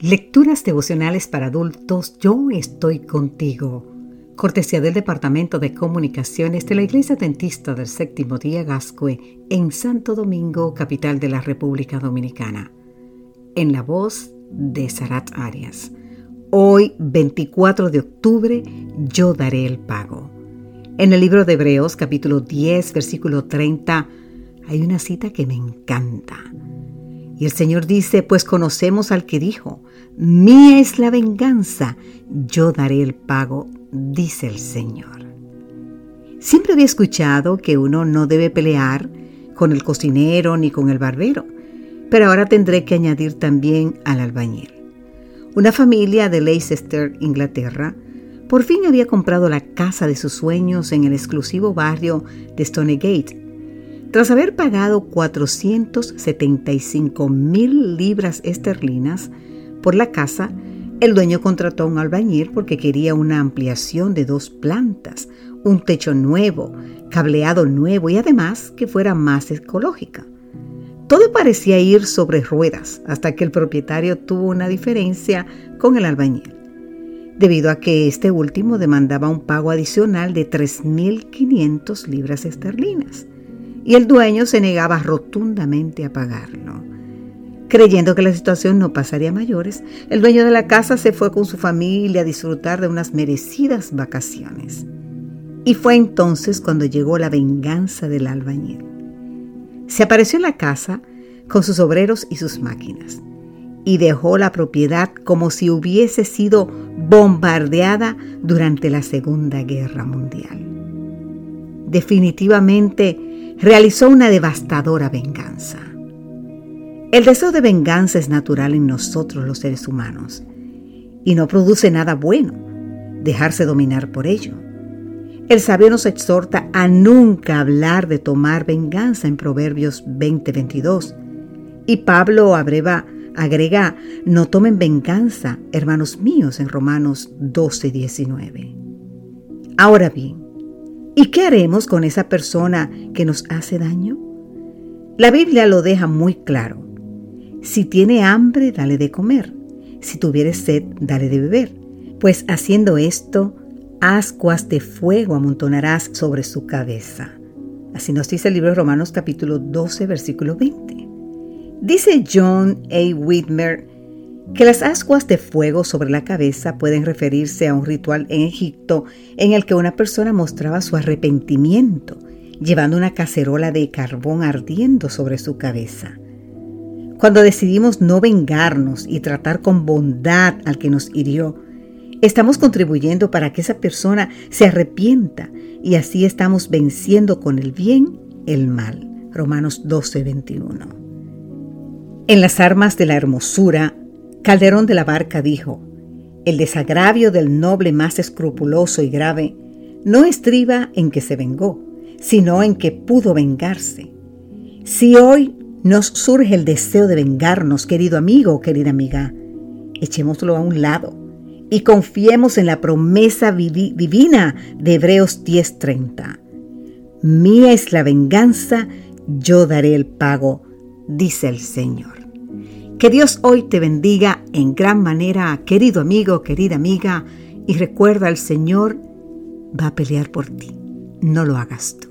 Lecturas devocionales para adultos, yo estoy contigo. Cortesía del Departamento de Comunicaciones de la Iglesia Dentista del Séptimo Día Gascue en Santo Domingo, capital de la República Dominicana. En la voz de Sarat Arias. Hoy, 24 de octubre, yo daré el pago. En el libro de Hebreos, capítulo 10, versículo 30, hay una cita que me encanta. Y el Señor dice, pues conocemos al que dijo, mía es la venganza, yo daré el pago, dice el Señor. Siempre había escuchado que uno no debe pelear con el cocinero ni con el barbero, pero ahora tendré que añadir también al albañil. Una familia de Leicester, Inglaterra, por fin había comprado la casa de sus sueños en el exclusivo barrio de Stonegate, tras haber pagado 475 mil libras esterlinas por la casa, el dueño contrató a un albañil porque quería una ampliación de dos plantas, un techo nuevo, cableado nuevo y además que fuera más ecológica. Todo parecía ir sobre ruedas hasta que el propietario tuvo una diferencia con el albañil, debido a que este último demandaba un pago adicional de 3.500 libras esterlinas y el dueño se negaba rotundamente a pagarlo. Creyendo que la situación no pasaría mayores, el dueño de la casa se fue con su familia a disfrutar de unas merecidas vacaciones. Y fue entonces cuando llegó la venganza del albañil. Se apareció en la casa con sus obreros y sus máquinas y dejó la propiedad como si hubiese sido bombardeada durante la Segunda Guerra Mundial. Definitivamente realizó una devastadora venganza. El deseo de venganza es natural en nosotros los seres humanos y no produce nada bueno dejarse dominar por ello. El sabio nos exhorta a nunca hablar de tomar venganza en Proverbios 20:22 y Pablo abreva, agrega, no tomen venganza, hermanos míos, en Romanos 12:19. Ahora bien, ¿Y qué haremos con esa persona que nos hace daño? La Biblia lo deja muy claro. Si tiene hambre, dale de comer. Si tuviere sed, dale de beber. Pues haciendo esto, ascuas de fuego amontonarás sobre su cabeza. Así nos dice el libro de Romanos capítulo 12, versículo 20. Dice John A. Whitmer que las ascuas de fuego sobre la cabeza pueden referirse a un ritual en Egipto en el que una persona mostraba su arrepentimiento, llevando una cacerola de carbón ardiendo sobre su cabeza. Cuando decidimos no vengarnos y tratar con bondad al que nos hirió, estamos contribuyendo para que esa persona se arrepienta y así estamos venciendo con el bien el mal. Romanos 12:21. En las armas de la hermosura Calderón de la Barca dijo, el desagravio del noble más escrupuloso y grave no estriba en que se vengó, sino en que pudo vengarse. Si hoy nos surge el deseo de vengarnos, querido amigo querida amiga, echémoslo a un lado y confiemos en la promesa divina de Hebreos 10:30. Mía es la venganza, yo daré el pago, dice el Señor. Que Dios hoy te bendiga en gran manera, querido amigo, querida amiga, y recuerda, el Señor va a pelear por ti. No lo hagas tú.